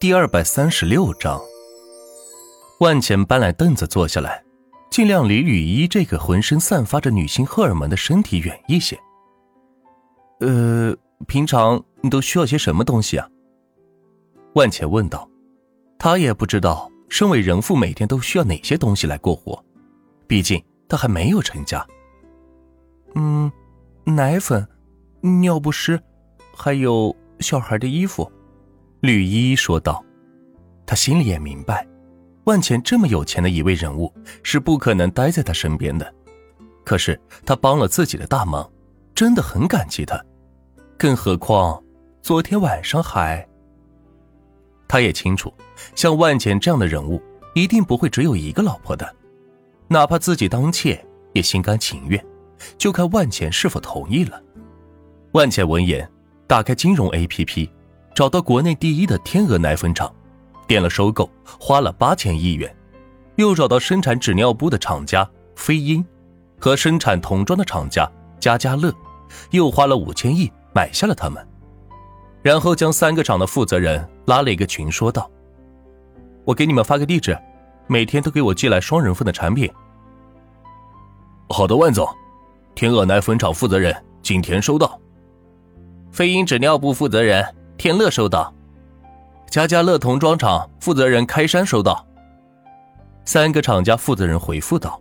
第二百三十六章，万钱搬来凳子坐下来，尽量离吕一这个浑身散发着女性荷尔蒙的身体远一些。呃，平常你都需要些什么东西啊？万钱问道。他也不知道身为人父每天都需要哪些东西来过活，毕竟他还没有成家。嗯，奶粉、尿不湿，还有小孩的衣服。吕依依说道：“他心里也明白，万钱这么有钱的一位人物是不可能待在他身边的。可是他帮了自己的大忙，真的很感激他。更何况昨天晚上还……他也清楚，像万钱这样的人物一定不会只有一个老婆的，哪怕自己当妾也心甘情愿，就看万钱是否同意了。”万钱闻言，打开金融 A P P。找到国内第一的天鹅奶粉厂，点了收购，花了八千亿元；又找到生产纸尿布的厂家飞鹰，和生产童装的厂家家家乐，又花了五千亿买下了他们。然后将三个厂的负责人拉了一个群，说道：“我给你们发个地址，每天都给我寄来双人份的产品。”好的，万总，天鹅奶粉厂负责人景田收到。飞鹰纸尿布负责人。天乐收到，家家乐童装厂负责人开山收到。三个厂家负责人回复道：“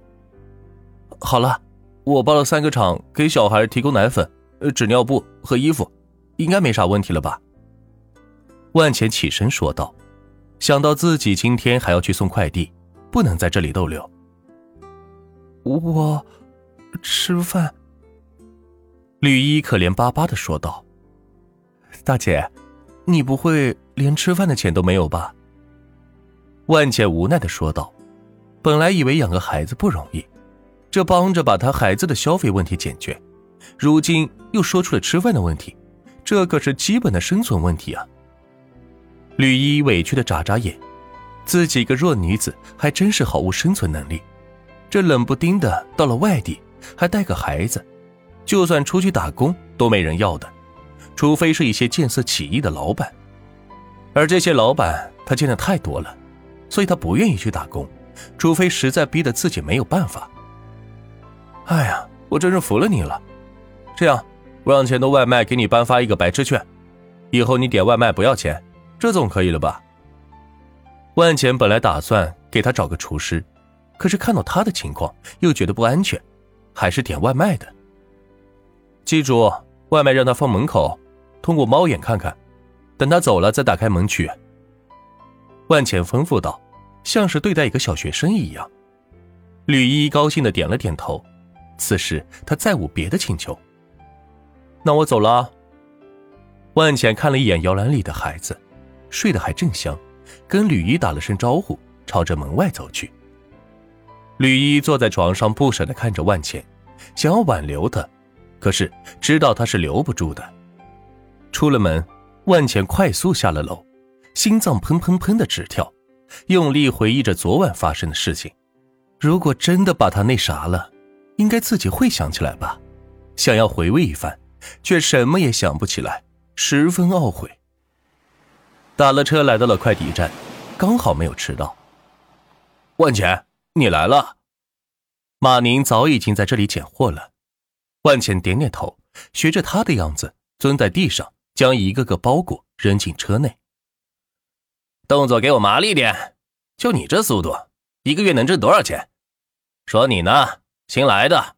好了，我报了三个厂给小孩提供奶粉、纸尿布和衣服，应该没啥问题了吧？”万钱起身说道：“想到自己今天还要去送快递，不能在这里逗留。”我吃饭。吕一可怜巴巴的说道：“大姐。”你不会连吃饭的钱都没有吧？万茜无奈的说道。本来以为养个孩子不容易，这帮着把他孩子的消费问题解决，如今又说出了吃饭的问题，这可是基本的生存问题啊！吕一委屈的眨眨眼，自己一个弱女子还真是毫无生存能力，这冷不丁的到了外地，还带个孩子，就算出去打工都没人要的。除非是一些见色起意的老板，而这些老板他见的太多了，所以他不愿意去打工，除非实在逼得自己没有办法。哎呀，我真是服了你了！这样，我让钱多外卖给你颁发一个白痴券，以后你点外卖不要钱，这总可以了吧？万钱本来打算给他找个厨师，可是看到他的情况又觉得不安全，还是点外卖的。记住，外卖让他放门口。通过猫眼看看，等他走了再打开门去。万茜吩咐道，像是对待一个小学生一样。吕依依高兴的点了点头。此时他再无别的请求。那我走了。万茜看了一眼摇篮里的孩子，睡得还正香，跟吕依打了声招呼，朝着门外走去。吕依坐在床上不舍的看着万茜，想要挽留他，可是知道他是留不住的。出了门，万茜快速下了楼，心脏砰砰砰的直跳，用力回忆着昨晚发生的事情。如果真的把他那啥了，应该自己会想起来吧？想要回味一番，却什么也想不起来，十分懊悔。打了车来到了快递站，刚好没有迟到。万茜，你来了。马宁早已经在这里捡货了。万茜点点头，学着他的样子蹲在地上。将一个个包裹扔进车内，动作给我麻利点！就你这速度，一个月能挣多少钱？说你呢，新来的。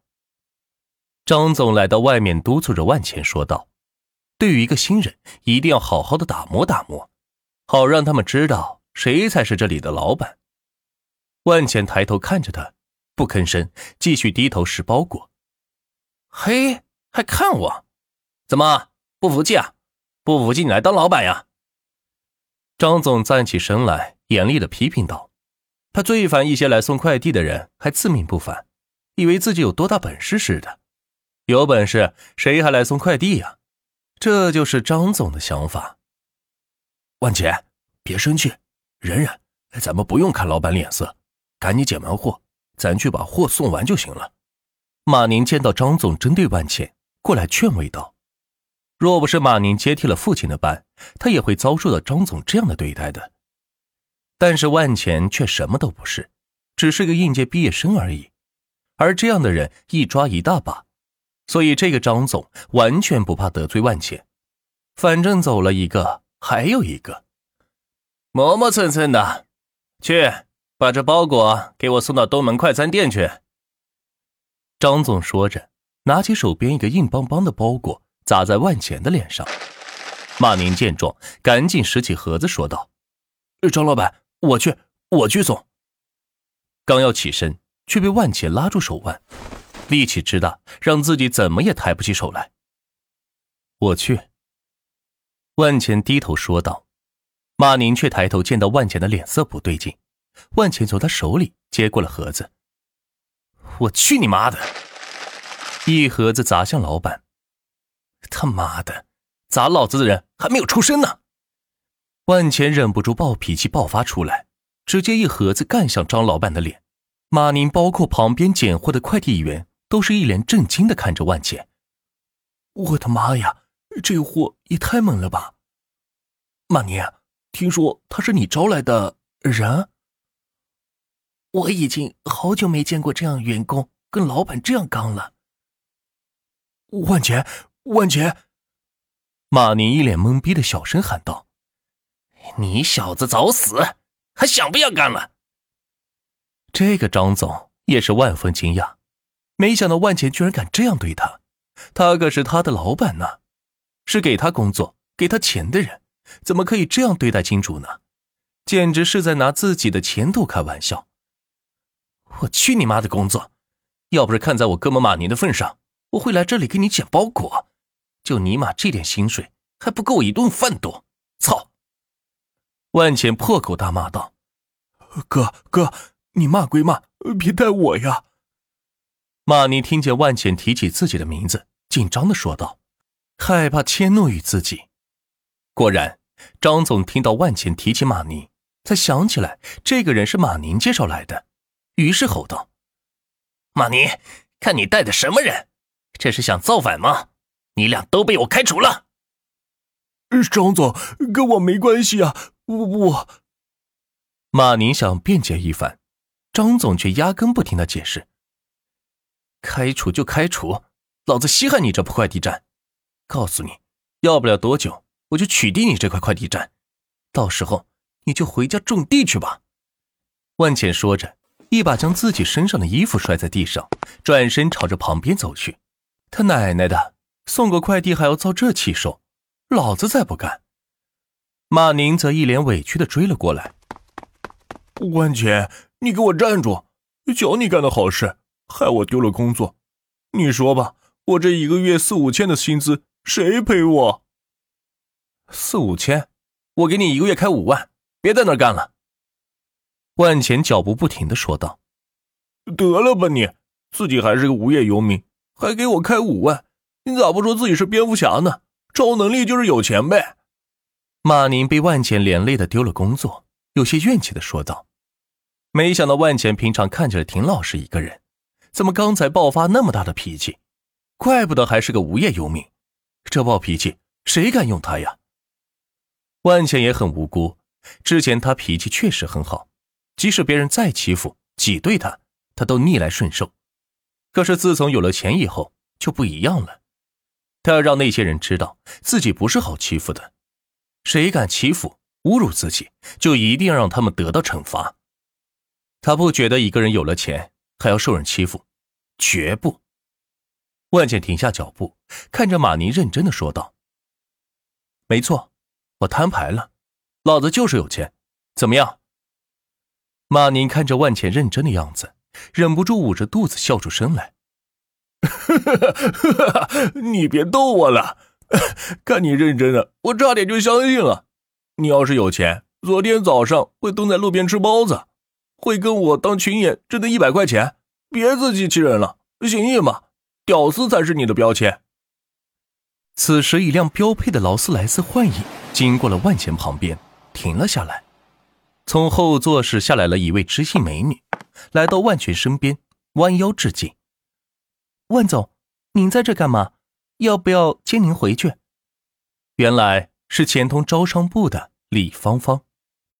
张总来到外面督促着万钱说道：“对于一个新人，一定要好好的打磨打磨，好让他们知道谁才是这里的老板。”万钱抬头看着他，不吭声，继续低头拾包裹。嘿，还看我？怎么不服气啊？不服气，你来当老板呀！张总站起身来，严厉的批评道：“他最烦一些来送快递的人还自命不凡，以为自己有多大本事似的。有本事谁还来送快递呀？这就是张总的想法。”万姐，别生气，忍忍，咱们不用看老板脸色，赶紧捡完货，咱去把货送完就行了。马宁见到张总针对万茜，过来劝慰道。若不是马宁接替了父亲的班，他也会遭受到张总这样的对待的。但是万钱却什么都不是，只是个应届毕业生而已。而这样的人一抓一大把，所以这个张总完全不怕得罪万钱。反正走了一个，还有一个，磨磨蹭蹭的，去把这包裹给我送到东门快餐店去。张总说着，拿起手边一个硬邦邦的包裹，砸在万钱的脸上。马宁见状，赶紧拾起盒子，说道：“张老板，我去，我去送。”刚要起身，却被万钱拉住手腕，力气之大，让自己怎么也抬不起手来。我去。万钱低头说道，马宁却抬头见到万钱的脸色不对劲，万钱从他手里接过了盒子。我去你妈的！一盒子砸向老板，他妈的，砸老子的人还没有出生呢！万钱忍不住暴脾气爆发出来，直接一盒子干向张老板的脸。马宁包括旁边捡货的快递员都是一脸震惊的看着万钱。我的妈呀！这货也太猛了吧！马宁，听说他是你招来的人？我已经好久没见过这样员工跟老板这样刚了。万钱，万钱！马宁一脸懵逼的小声喊道：“你小子早死，还想不要干了？”这个张总也是万分惊讶，没想到万钱居然敢这样对他，他可是他的老板呢。是给他工作、给他钱的人，怎么可以这样对待金主呢？简直是在拿自己的前途开玩笑！我去你妈的工作！要不是看在我哥们马宁的份上，我会来这里给你捡包裹。就尼玛这点薪水，还不够我一顿饭多！操！万浅破口大骂道：“哥哥，你骂归骂，别带我呀！”马尼听见万浅提起自己的名字，紧张的说道。害怕迁怒于自己，果然，张总听到万浅提起马尼，才想起来这个人是马宁介绍来的，于是吼道：“马尼，看你带的什么人？这是想造反吗？你俩都被我开除了。”张总，跟我没关系啊！我我……马宁想辩解一番，张总却压根不听他解释。开除就开除，老子稀罕你这破快递站！告诉你，要不了多久，我就取缔你这块快递站，到时候你就回家种地去吧。万茜说着，一把将自己身上的衣服摔在地上，转身朝着旁边走去。他奶奶的，送个快递还要遭这气受，老子再不干！马宁则一脸委屈的追了过来。万钱，你给我站住！瞧你干的好事，害我丢了工作。你说吧，我这一个月四五千的薪资。谁赔我？四五千，我给你一个月开五万，别在那干了。万钱脚步不停的说道：“得了吧你，自己还是个无业游民，还给我开五万，你咋不说自己是蝙蝠侠呢？超能力就是有钱呗。”马宁被万钱连累的丢了工作，有些怨气的说道：“没想到万钱平常看起来挺老实一个人，怎么刚才爆发那么大的脾气？怪不得还是个无业游民。”这暴脾气，谁敢用他呀？万茜也很无辜，之前他脾气确实很好，即使别人再欺负、挤兑他，他都逆来顺受。可是自从有了钱以后，就不一样了。他要让那些人知道自己不是好欺负的，谁敢欺负、侮辱自己，就一定要让他们得到惩罚。他不觉得一个人有了钱还要受人欺负，绝不。万茜停下脚步，看着马宁，认真的说道：“没错，我摊牌了，老子就是有钱，怎么样？”马宁看着万茜认真的样子，忍不住捂着肚子笑出声来：“ 你别逗我了，看你认真的，我差点就相信了。你要是有钱，昨天早上会蹲在路边吃包子，会跟我当群演挣那一百块钱，别自欺欺人了，行义嘛。”屌丝才是你的标签。此时，一辆标配的劳斯莱斯幻影经过了万钱旁边，停了下来。从后座室下来了一位知性美女，来到万全身边，弯腰致敬：“万总，您在这干嘛？要不要接您回去？原来是前通招商部的李芳芳。